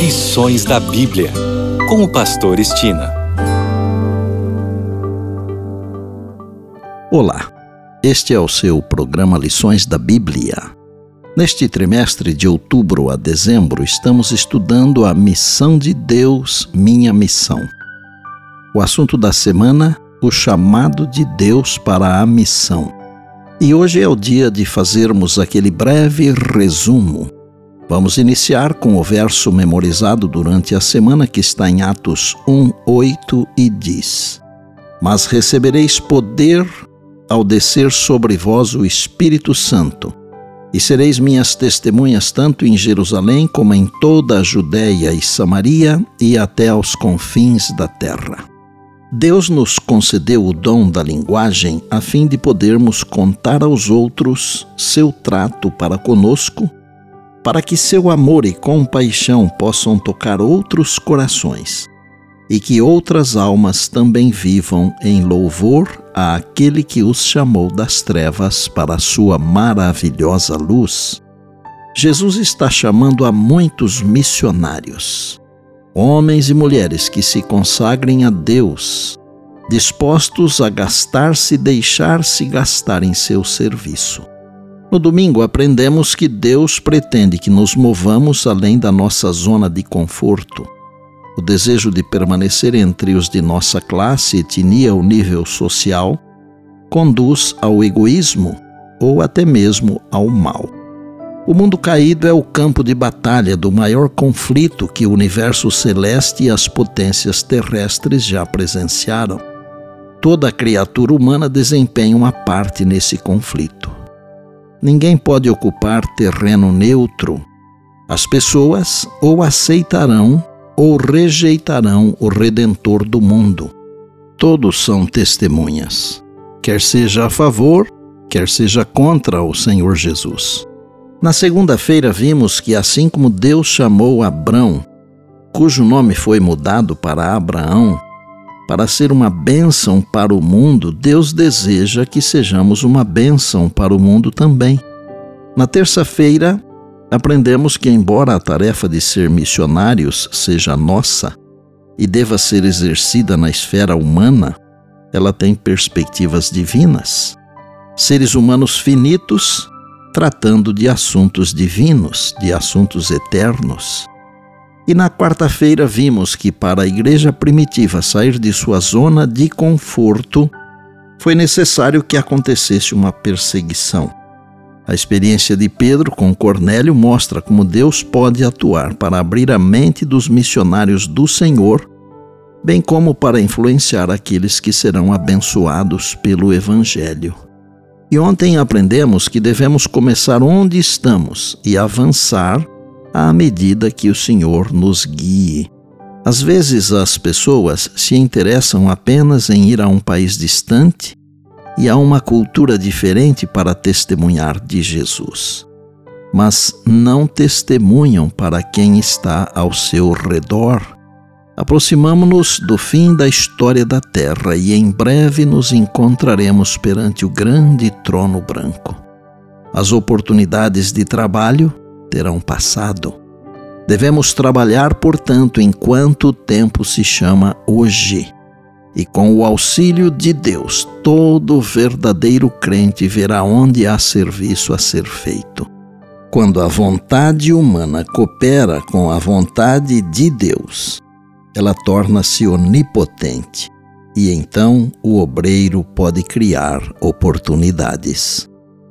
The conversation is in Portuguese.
Lições da Bíblia, com o Pastor Estina. Olá, este é o seu programa Lições da Bíblia. Neste trimestre de outubro a dezembro, estamos estudando a missão de Deus, minha missão. O assunto da semana: o chamado de Deus para a missão. E hoje é o dia de fazermos aquele breve resumo Vamos iniciar com o verso memorizado durante a semana que está em Atos 1, 8 e diz: Mas recebereis poder ao descer sobre vós o Espírito Santo, e sereis minhas testemunhas tanto em Jerusalém como em toda a Judéia e Samaria e até aos confins da terra. Deus nos concedeu o dom da linguagem a fim de podermos contar aos outros seu trato para conosco para que seu amor e compaixão possam tocar outros corações e que outras almas também vivam em louvor àquele que os chamou das trevas para a sua maravilhosa luz. Jesus está chamando a muitos missionários, homens e mulheres que se consagrem a Deus, dispostos a gastar-se e deixar-se gastar em seu serviço. No domingo, aprendemos que Deus pretende que nos movamos além da nossa zona de conforto. O desejo de permanecer entre os de nossa classe, etnia ou nível social conduz ao egoísmo ou até mesmo ao mal. O mundo caído é o campo de batalha do maior conflito que o universo celeste e as potências terrestres já presenciaram. Toda criatura humana desempenha uma parte nesse conflito. Ninguém pode ocupar terreno neutro. As pessoas ou aceitarão ou rejeitarão o Redentor do mundo. Todos são testemunhas, quer seja a favor, quer seja contra o Senhor Jesus. Na segunda-feira vimos que, assim como Deus chamou Abrão, cujo nome foi mudado para Abraão, para ser uma bênção para o mundo, Deus deseja que sejamos uma bênção para o mundo também. Na terça-feira, aprendemos que, embora a tarefa de ser missionários seja nossa e deva ser exercida na esfera humana, ela tem perspectivas divinas. Seres humanos finitos tratando de assuntos divinos, de assuntos eternos. E na quarta-feira vimos que para a igreja primitiva sair de sua zona de conforto, foi necessário que acontecesse uma perseguição. A experiência de Pedro com Cornélio mostra como Deus pode atuar para abrir a mente dos missionários do Senhor, bem como para influenciar aqueles que serão abençoados pelo Evangelho. E ontem aprendemos que devemos começar onde estamos e avançar à medida que o Senhor nos guie. Às vezes as pessoas se interessam apenas em ir a um país distante e a uma cultura diferente para testemunhar de Jesus, mas não testemunham para quem está ao seu redor. Aproximamo-nos do fim da história da Terra e em breve nos encontraremos perante o grande trono branco. As oportunidades de trabalho terão passado. Devemos trabalhar, portanto, enquanto o tempo se chama hoje. E com o auxílio de Deus, todo verdadeiro crente verá onde há serviço a ser feito. Quando a vontade humana coopera com a vontade de Deus, ela torna-se onipotente e então o obreiro pode criar oportunidades.